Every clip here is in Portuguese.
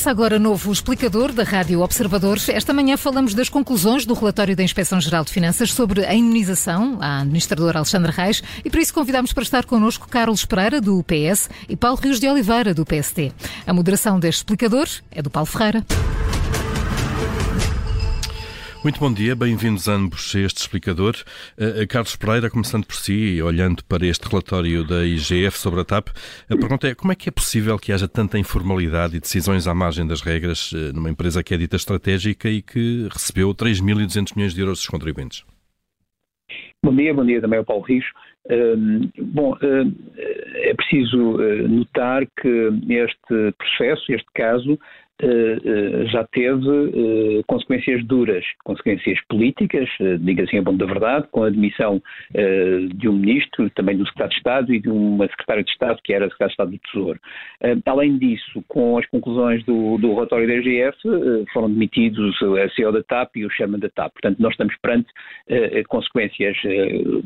Começa agora novo explicador da Rádio Observadores. Esta manhã falamos das conclusões do relatório da Inspeção-Geral de Finanças sobre a imunização à administradora Alexandra Reis e por isso convidamos para estar connosco Carlos Pereira, do PS, e Paulo Rios de Oliveira, do PST. A moderação deste explicador é do Paulo Ferreira. Muito bom dia, bem-vindos ambos a este explicador. Uh, Carlos Pereira, começando por si, olhando para este relatório da IGF sobre a TAP, a pergunta é como é que é possível que haja tanta informalidade e decisões à margem das regras uh, numa empresa que é dita estratégica e que recebeu 3.200 milhões de euros dos contribuintes? Bom dia, bom dia também ao Paulo Rios. Uh, bom, é preciso notar que este processo, este caso, eh, eh, já teve eh, consequências duras, consequências políticas, diga assim a bom da verdade, com a admissão de um ministro, também do secretário de Estado e de uma secretária de Estado que era secretária de Estado do Tesouro. Além disso, com as conclusões do, do relatório da EGF, foram demitidos a CEO da TAP e o chairman da TAP. Portanto, nós estamos perante consequências,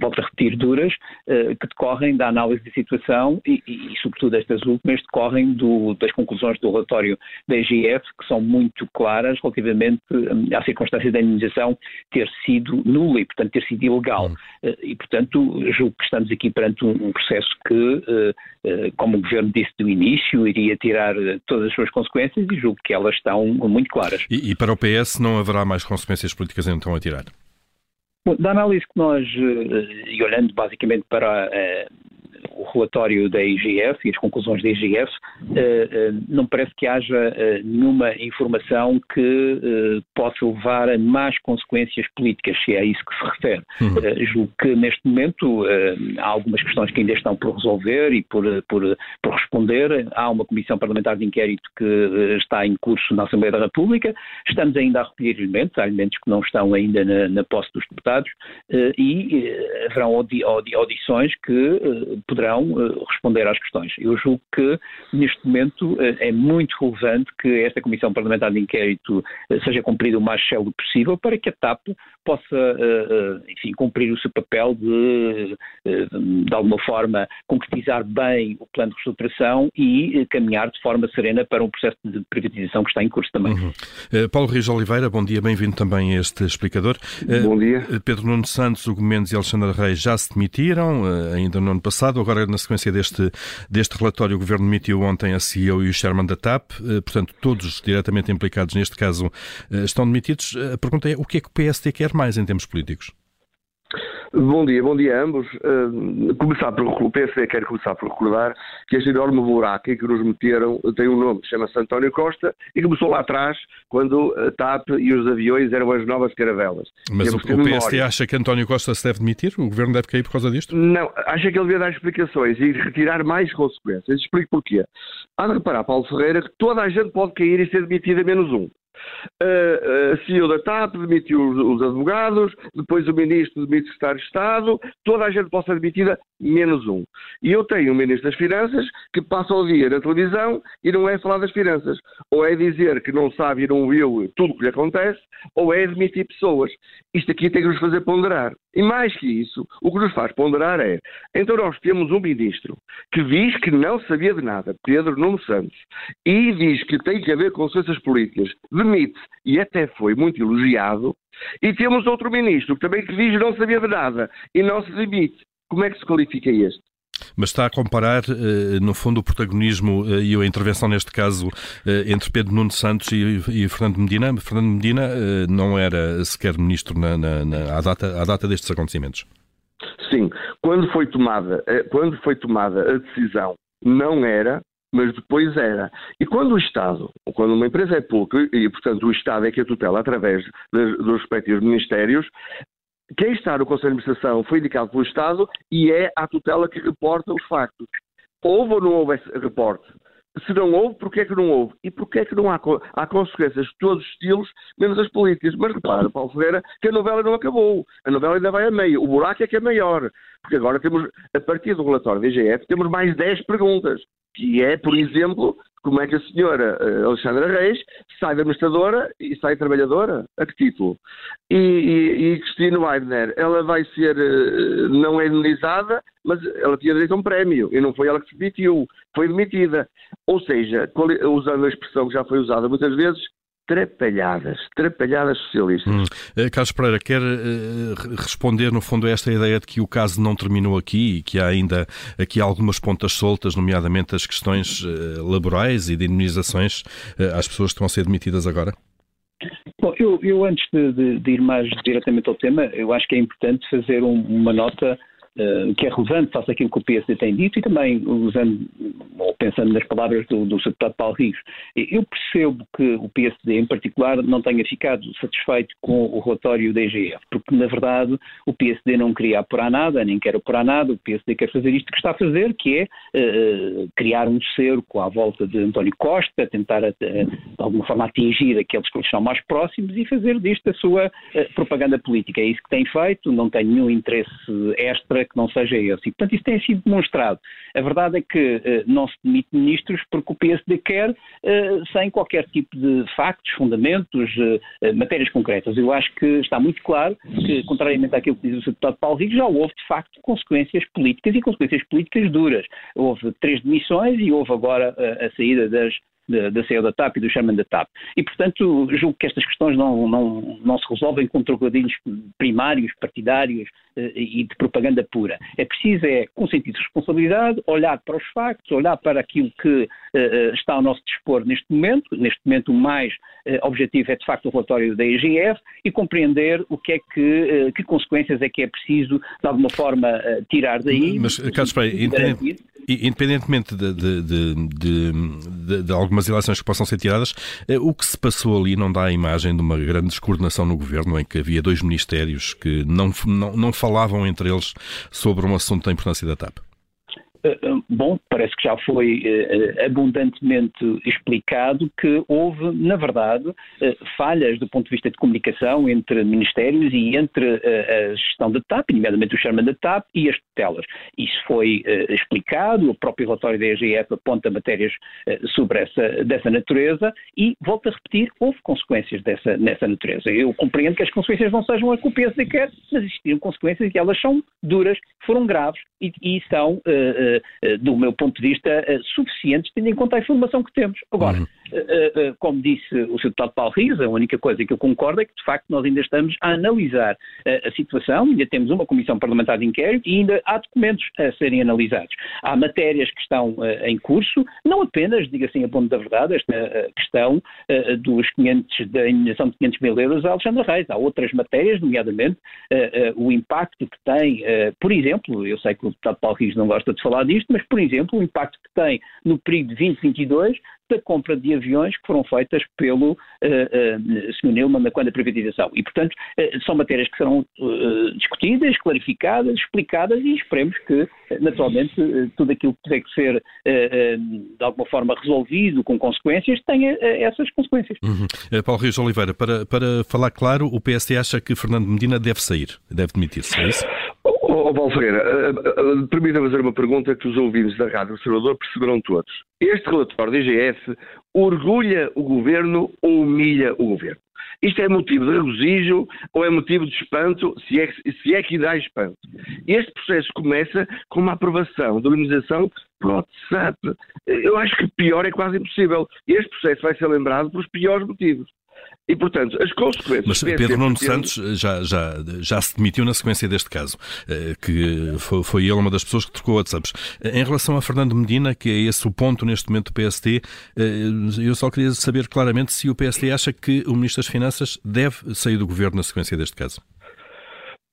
volto a repetir, duras, que decorrem da análise da situação e, e, e sobretudo, estas últimas decorrem do, das conclusões do relatório da EGF que são muito claras relativamente hum, à circunstância da indenização ter sido nula e, portanto, ter sido ilegal. Hum. Eh, e, portanto, julgo que estamos aqui perante um processo que, eh, eh, como o Governo disse do início, iria tirar todas as suas consequências e julgo que elas estão muito claras. E, e para o PS não haverá mais consequências políticas então a tirar? Bom, da análise que nós, e olhando basicamente para o relatório da IGF e as conclusões da IGF, eh, eh, não parece que haja eh, nenhuma informação que possa levar a más consequências políticas, se é a isso que se refere. Uhum. Julgo que neste momento há algumas questões que ainda estão por resolver e por, por, por responder. Há uma comissão parlamentar de inquérito que está em curso na Assembleia da República. Estamos ainda a recolher elementos, há elementos que não estão ainda na, na posse dos deputados e haverão audições que poderão uh, responder às questões. Eu julgo que, neste momento, uh, é muito relevante que esta Comissão Parlamentar de Inquérito uh, seja cumprida o mais cedo possível para que a TAP possa, enfim, cumprir o seu papel de, de alguma forma, concretizar bem o plano de reestruturação e caminhar de forma serena para um processo de privatização que está em curso também. Uhum. Paulo Rios Oliveira, bom dia, bem-vindo também a este explicador. Bom dia. Pedro Nuno Santos, Hugo Mendes e Alexandre Reis já se demitiram, ainda no ano passado, agora na sequência deste, deste relatório, o Governo demitiu ontem a CEO e o Chairman da TAP, eh, portanto, todos diretamente implicados neste caso eh, estão demitidos. A pergunta é o que é que o PSD quer mais em termos políticos? Bom dia, bom dia a ambos. Uh, começar por, o PSD quer começar por recordar que este enorme buraco em que nos meteram tem um nome, chama-se António Costa, e começou lá atrás, quando a TAP e os aviões eram as novas caravelas. Mas o, o PSD acha que António Costa se deve demitir? O governo deve cair por causa disto? Não, acha que ele devia dar explicações e retirar mais consequências. Explico porquê. Há de reparar, Paulo Ferreira, que toda a gente pode cair e ser demitida menos um. A CEO da TAP demitiu os, advogados, depois o ministro demite o secretário de Estado, toda a gente pode ser demitida, menos um. E eu tenho um ministro das Finanças que passa o dia na televisão e não é falar das finanças. Ou é dizer que não sabe e não viu tudo o que lhe acontece, ou é demitir pessoas. Isto aqui tem que nos fazer ponderar. E mais que isso, o que nos faz ponderar é, então nós temos um ministro que diz que não sabia de nada, Pedro Nuno Santos, e diz que tem que haver consequências políticas, demite e até foi muito elogiado, e temos outro ministro que também que diz que não sabia de nada e não se demite. Como é que se qualifica este? Mas está a comparar, eh, no fundo, o protagonismo eh, e a intervenção, neste caso, eh, entre Pedro Nuno Santos e Fernando Medina. Fernando Medina não era sequer ministro na, na, na, à, data, à data destes acontecimentos. Sim, quando foi tomada, quando foi tomada a decisão, não era, mas depois era. E quando o Estado, quando uma empresa é pública, e portanto o Estado é que a tutela através dos respectivos ministérios, quem está no Conselho de Administração foi indicado pelo Estado e é a tutela que reporta os factos. Houve ou não houve esse reporte? Se não houve, porquê é que não houve? E porquê é que não há, há consequências de todos os estilos, menos as políticas? Mas repara, Paulo Ferreira, que a novela não acabou. A novela ainda vai a meio. O buraco é que é maior. Porque agora temos, a partir do relatório da IGF, temos mais 10 perguntas. Que é, por exemplo, como é que a senhora uh, Alexandra Reis sai administradora e sai trabalhadora? A que título? E, e, e Cristina Weidner, ela vai ser, uh, não é indemnizada, mas ela tinha direito a um prémio e não foi ela que se demitiu, foi demitida. Ou seja, usando a expressão que já foi usada muitas vezes, trapalhadas, trapalhadas socialistas. Hum. Uh, Carlos Pereira, quer uh, responder no fundo a esta ideia de que o caso não terminou aqui e que há ainda aqui algumas pontas soltas, nomeadamente as questões uh, laborais e de indemnizações às pessoas que estão a ser demitidas agora? Bom, eu, eu antes de, de, de, ir mais diretamente ao tema, eu acho que é importante fazer um, uma nota uh, que é relevante face àquilo que o PSD tem dito e também usando ou pensando nas palavras do, do deputado Paulo Rios. Eu percebo que o PSD, em particular, não tenha ficado satisfeito com o relatório da IGF, porque, na verdade, o PSD não queria apurar nada, nem quer apurar nada, o PSD quer fazer isto que está a fazer, que é uh, criar um cerco à volta de António Costa, tentar, uh, de alguma forma, atingir aqueles que são mais próximos e fazer disto a sua uh, propaganda política. É isso que tem feito, não tem nenhum interesse extra que não seja esse. E, portanto, isso tem sido demonstrado. A verdade é que não se demite ministros porque o PSD quer, uh, sem qualquer tipo de factos, fundamentos, uh, matérias concretas. Eu acho que está muito claro que, contrariamente àquilo que diz o deputado Paulo Rico, já houve, de facto, consequências políticas e consequências políticas duras. Houve três demissões e houve agora a saída das da CEO da TAP e do chairman da TAP. E, portanto, julgo que estas questões não, não, não se resolvem com trocadilhos primários, partidários eh, e de propaganda pura. É preciso, é, com sentido de responsabilidade, olhar para os factos, olhar para aquilo que uh, está ao nosso dispor neste momento. Neste momento, o mais uh, objetivo é, de facto, o relatório da IGF e compreender o que é que, uh, que consequências é que é preciso, de alguma forma, tirar daí. Mas, Carlos Pereira, independentemente de, de, de, de, algumas eleições que possam ser tiradas, o que se passou ali não dá a imagem de uma grande descoordenação no governo, em que havia dois ministérios que não, não, não falavam entre eles sobre um assunto da importância da TAP? Eh, eh, bom, parece que já foi uh, abundantemente explicado que houve, na verdade, uh, falhas do ponto de vista de comunicação entre ministérios e entre uh, a gestão da TAP, nomeadamente o chairman da TAP e as tutelas. Isso foi explicado, o próprio relatório da EGF aponta matérias sobre essa, dessa natureza e, volto a repetir, houve consequências dessa, nessa natureza. Eu compreendo que as consequências não sejam a de quer, mas existiram consequências e elas são duras, foram graves e, e são eh, eh, do meu ponto de vista, eh, suficientes, tendo em conta a informação que temos. Agora, uhum. como disse o Sr. Deputado Paulo Rios, a única coisa que eu concordo é que, de facto, nós ainda estamos a analisar a situação, ainda temos uma comissão parlamentar de inquérito e ainda há documentos a serem analisados. Há matérias que estão em curso, não apenas, diga assim a ponto da verdade, esta questão dos 500, da indenização de 500 mil euros a Alexandre Reis. Há outras matérias, nomeadamente o impacto que tem, por exemplo, eu sei que o deputado Paulo Rios não gosta de falar disto, mas, por exemplo, o impacto que tem no período de 2022 da compra de aviões que foram feitas pelo uh, uh, Sr. Neumann quando a privatização. E, portanto, uh, são matérias que serão uh, discutidas, clarificadas, explicadas e esperemos que, naturalmente, tudo aquilo que tiver que ser, de alguma forma, resolvido com consequências, tenha essas consequências. Uhum. Paulo Rios Oliveira, para, para falar claro, o PSD acha que Fernando Medina deve sair, deve demitir-se, é isso? Oh, Paulo Ferreira, uh, uh, permita-me fazer uma pergunta que os ouvintes da Rádio Observador perceberão todos. Este relatório da IGF orgulha o governo ou humilha o governo? Isto é motivo de regozijo ou é motivo de espanto, se é, se é que dá espanto? Este processo começa com uma aprovação da organização WhatsApp. Eu acho que pior é quase impossível. Este processo vai ser lembrado pelos piores motivos. E, portanto, as consequências. Mas Pedro Nuno Santos já, já, já se demitiu na sequência deste caso, eh, que foi, foi ele uma das pessoas que trocou WhatsApps. Eh, em relação a Fernando Medina, que é esse o ponto neste momento do PST, eh, eu só queria saber claramente se o PST acha que o Ministro das Finanças deve sair do governo na sequência deste caso.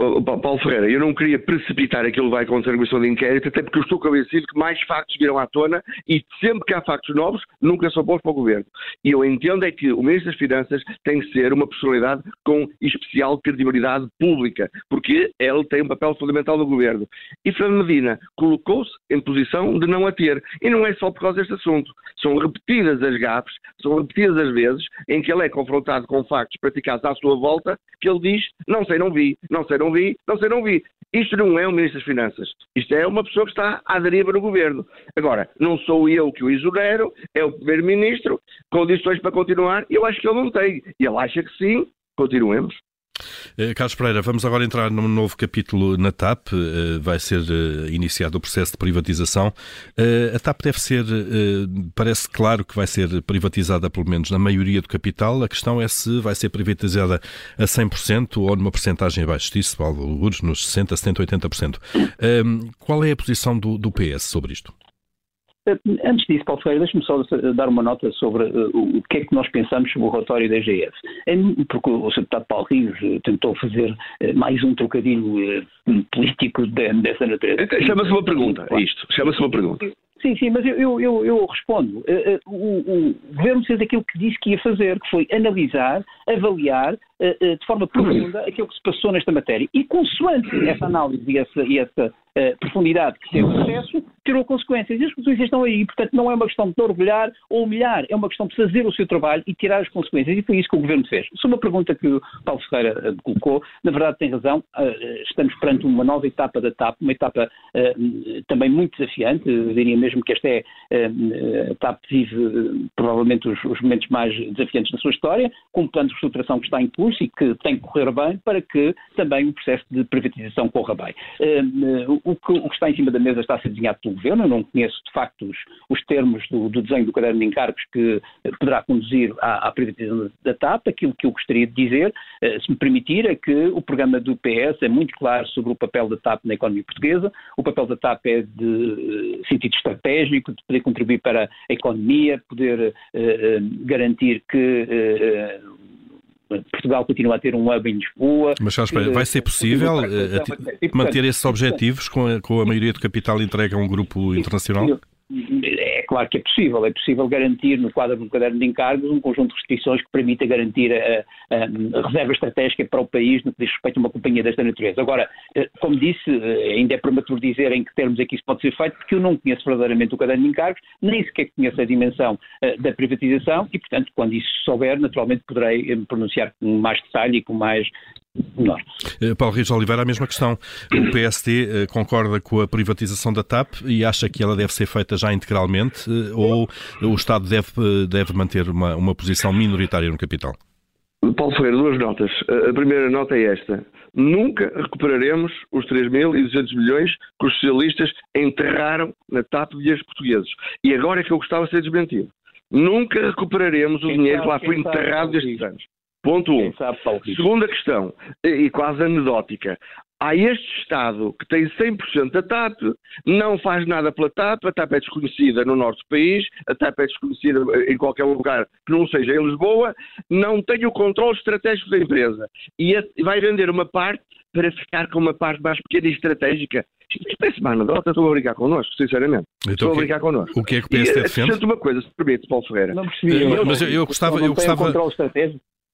Paulo Ferreira, eu não queria precipitar aquilo que vai acontecer na comissão de inquérito, até porque eu estou convencido que mais factos virão à tona e sempre que há factos novos, nunca são bons para o governo. E eu entendo é que o Ministro das Finanças tem que ser uma personalidade com especial credibilidade pública, porque ele tem um papel fundamental no governo. E Fernando Medina colocou-se em posição de não a ter. E não é só por causa deste assunto. São repetidas as gafes, são repetidas as vezes em que ele é confrontado com factos praticados à sua volta, que ele diz: não sei, não vi, não sei, não vi, não sei, não vi. Isto não é o Ministro das Finanças. Isto é uma pessoa que está à deriva no governo. Agora, não sou eu que o exonero, é o Primeiro-Ministro, condições para continuar. Eu acho que ele não tem. E ele acha que sim, continuemos. Eh, Carlos Pereira, vamos agora entrar num novo capítulo na TAP. Eh, vai ser eh, iniciado o processo de privatização. A TAP deve ser, parece claro que vai ser privatizada, pelo menos na maioria do capital. A questão é se vai ser privatizada a 100% ou numa porcentagem abaixo disso, nos 60%, 70%, 80%. Qual é a posição do, do PS sobre isto? Antes disso, Paulo Ferreira, deixe-me só dar uma nota sobre uh, o que é que nós pensamos sobre o relatório da EGF. É, porque o Sr. Deputado Paulo Rios uh, tentou fazer mais um trocadilho político de, dessa natureza. Então, chama-se uma pergunta, isto. Chama-se uma pergunta. Sim, sim, mas eu, eu, eu respondo. O, o, governo fez aquilo que disse que ia fazer, que foi analisar, avaliar de forma profunda aquilo que se passou nesta matéria. E consoante essa análise e essa, e essa profundidade que teve acesso, tirou consequências. E as consequências estão aí. Portanto, não é uma questão de orgulhar ou humilhar, é uma questão de fazer o seu trabalho e tirar as consequências. E foi isso que o Governo fez. É uma pergunta que o Paulo Ferreira eh, colocou. Na verdade, tem razão. Uh, estamos perante uma nova etapa da TAP, uma etapa uh, também muito desafiante. Eu diria mesmo que esta é. Uh, a TAP vive provavelmente os, os, momentos mais desafiantes da sua história, com um plano de reestruturação que está em curso e que tem que correr bem para que também o processo de privatização corra bem. o, que, o que está em cima da mesa está a ser desenhado pelo Governo. Eu não conheço, de facto, os, os termos do, do, desenho do caderno de encargos que poderá conduzir à, à privatização da TAP. Aquilo que eu gostaria de dizer, eh, se me permitir, é que o programa do PS é muito claro sobre o papel da TAP na economia portuguesa. O papel da TAP é de eh, sentido estratégico, de poder contribuir para a economia, poder uh, garantir que Portugal continua a ter um hub em Lisboa. Mas, Charles, vai ser possível manter esses objetivos com a, com a maioria do capital entregue a um grupo internacional? Claro que é possível. É possível garantir, no quadro do caderno de encargos, um conjunto de restrições que permita garantir a, a, a, reserva estratégica para o país no que diz respeito a uma companhia desta natureza. Agora, eh, como disse, eh, ainda é prematuro dizer em que termos é que isso pode ser feito, porque eu não conheço verdadeiramente o caderno de encargos, nem sequer conheço a dimensão eh, da privatização e, portanto, quando isso souber, naturalmente poderei me pronunciar com mais detalhe e com mais menor. Eh, Paulo Rios Oliveira, a mesma questão. O PSD eh, concorda com a privatização da TAP e acha que ela deve ser feita já integralmente eh, ou o Estado deve, deve manter uma, uma posição minoritária no capital? Paulo Ferreira, duas notas. A primeira nota é esta. Nunca recuperaremos os 3.200 milhões que os socialistas enterraram na TAP de as portugueses. E agora é que eu gostava de ser desmentido. Nunca recuperaremos o dinheiro que lá foi enterrado destes anos. Ponto 1. Um. Segunda questão, e quase anedótica. Há este Estado que tem 100% da TAP, não faz nada pela TAP, a TAP é desconhecida no norte do país, a TAP é desconhecida em qualquer lugar que não seja em Lisboa, não tem o controle estratégico da empresa e vai vender uma parte para ficar com uma parte mais pequena e estratégica. Isto parece uma anedota, estou a brincar connosco, sinceramente. Então, estou a brincar connosco. O que é que o PSD defende? uma coisa, se permite, Paulo Ferreira. Não percebi. Eu, mas eu, eu gostava... Não eu gostava...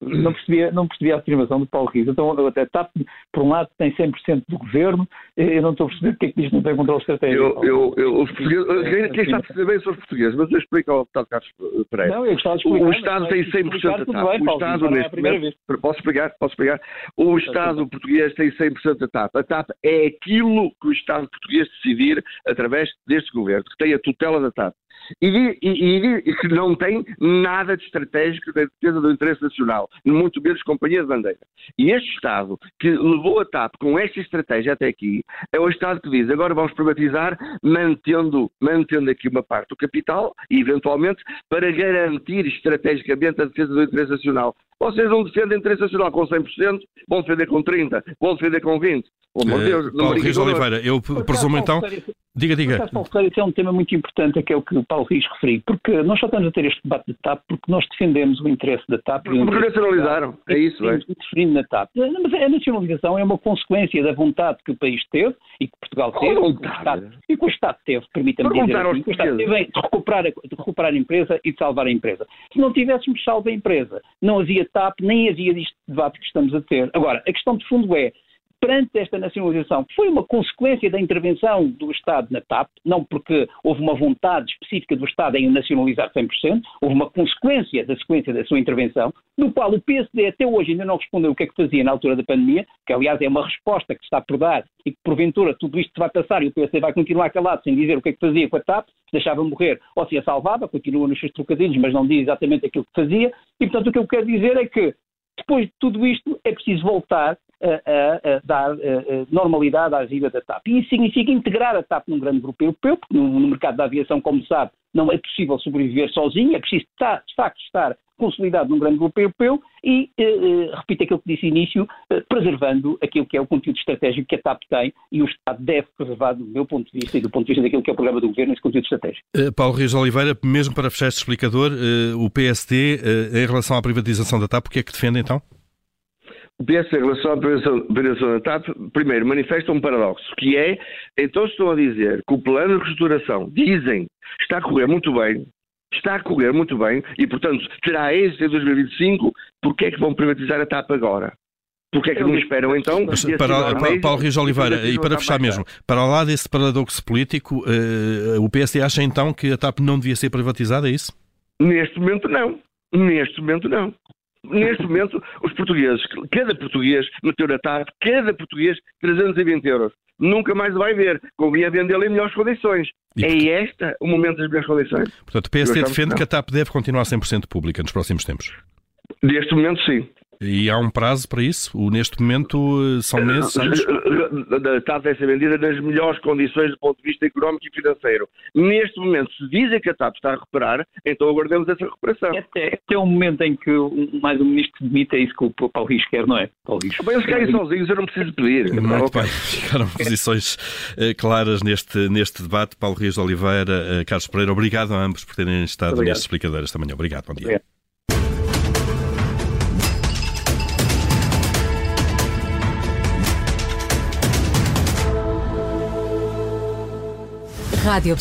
não percebia, não percebia a afirmação do Paulo Rios. Então, até TAP, por um lado, tem 100% do governo, eu não estou a perceber porque é que diz que não tem controle estratégico. Eu, eu, eu, os portugueses, quem está a perceber bem são os portugueses, mas eu explico ao deputado Carlos Pereira. Não, eu gostava de explicar, o Estado tem 100% da TAP. o Estado, neste momento, posso explicar? Posso explicar? O Estado português tem 100% da TAP. A TAP é aquilo que o Estado português decidir através deste governo, que tem a tutela da TAP e, e, e, que não tem nada de estratégico da defesa do interesse nacional, muito menos companhia de bandeira. E este Estado que levou a TAP com esta estratégia até aqui é o Estado que diz agora vamos privatizar mantendo, mantendo aqui uma parte do capital e eventualmente para garantir estrategicamente a defesa do interesse nacional. Vocês não defendem o interesse nacional com 100%, vão defender com 30%, vão defender com 20%. Oh, meu Deus, Paulo Rios Oliveira, eu presumo então. Diga, diga. Isso é um tema muito importante, que é o que o Paulo Rios referiu, porque nós só estamos a ter este debate de TAP porque nós defendemos o interesse da TAP. Porque nacionalizaram, é isso, é. Definindo na TAP. Mas a nacionalização é uma consequência da vontade que o país teve e que Portugal teve e que, Estado, e que o Estado teve, permita-me dizer assim, que o Estado teve de recuperar, de recuperar a empresa e de salvar a empresa. Se não tivéssemos salvo a empresa, não havia TAP, nem havia este debate que estamos a ter. Agora, a questão de fundo é, perante esta nacionalização, foi uma consequência da intervenção do Estado na TAP, não porque houve uma vontade específica do Estado em nacionalizar 100%, houve uma consequência da sequência da sua intervenção, no qual o PSD até hoje ainda não respondeu o que é que fazia na altura da pandemia, que aliás é uma resposta que está por dar e que porventura tudo isto vai passar e o PSD vai continuar calado sem dizer o que é que fazia com a TAP, se deixava morrer ou se a salvava, continua nos seus trocadilhos, mas não diz exatamente aquilo que fazia, e portanto o que eu quero dizer é que depois de tudo isto é preciso voltar a, a, dar normalidade à vida da TAP. E isso significa integrar a TAP num grande grupo europeu, porque no, no mercado da aviação, como sabe, não é possível sobreviver sozinho, é preciso de facto estar consolidado num grande grupo europeu e, eh, eh, repito aquilo que disse início, eh, preservando aquilo que é o conteúdo estratégico que a TAP tem e o Estado deve preservar, do meu ponto de vista e do ponto de vista daquilo que é o programa do Governo, esse conteúdo estratégico. Uh, Paulo Rios Oliveira, mesmo para fechar este explicador, uh, o PSD, uh, em relação à privatização da TAP, o que é que defende então? Em relação à privatização da TAP, primeiro, manifesta um paradoxo, que é, então estão a dizer que o plano de reestruturação, dizem, está a correr muito bem, está a correr muito bem e, portanto, terá êxito em 2025, porquê é que vão privatizar a TAP agora? Porquê é que não esperam então? Mas, para, para, Paulo Rios Oliveira, e para fechar mesmo, para lá desse paradoxo político, uh, o PSD acha então que a TAP não devia ser privatizada, é isso? Neste momento não. Neste momento não. Neste momento, os portugueses, cada português meteu na TAP, cada português 320 euros. Nunca mais vai ver. Convinha vendê-la em melhores condições. E, é este o momento das melhores condições. Portanto, o PSD defende que, que a TAP deve continuar 100% pública nos próximos tempos. Neste momento, sim. E há um prazo para isso? O, neste momento são meses, anos? A TAP deve ser vendida nas melhores condições do ponto de vista económico e financeiro. Neste momento, se dizem que a TAP está a recuperar, então aguardemos essa recuperação. É até, até o momento em que mais um ministro demite, é isso que o Paulo Rios quer, não é? Paulo Rios. Bem, eles caem sozinhos, eu não preciso pedir. Muito bem, ficaram posições claras neste, neste debate. Paulo Rios de Oliveira, Carlos Pereira, obrigado a ambos por terem estado obrigado. neste explicador esta manhã. Obrigado, bom dia. Obrigado. Rádio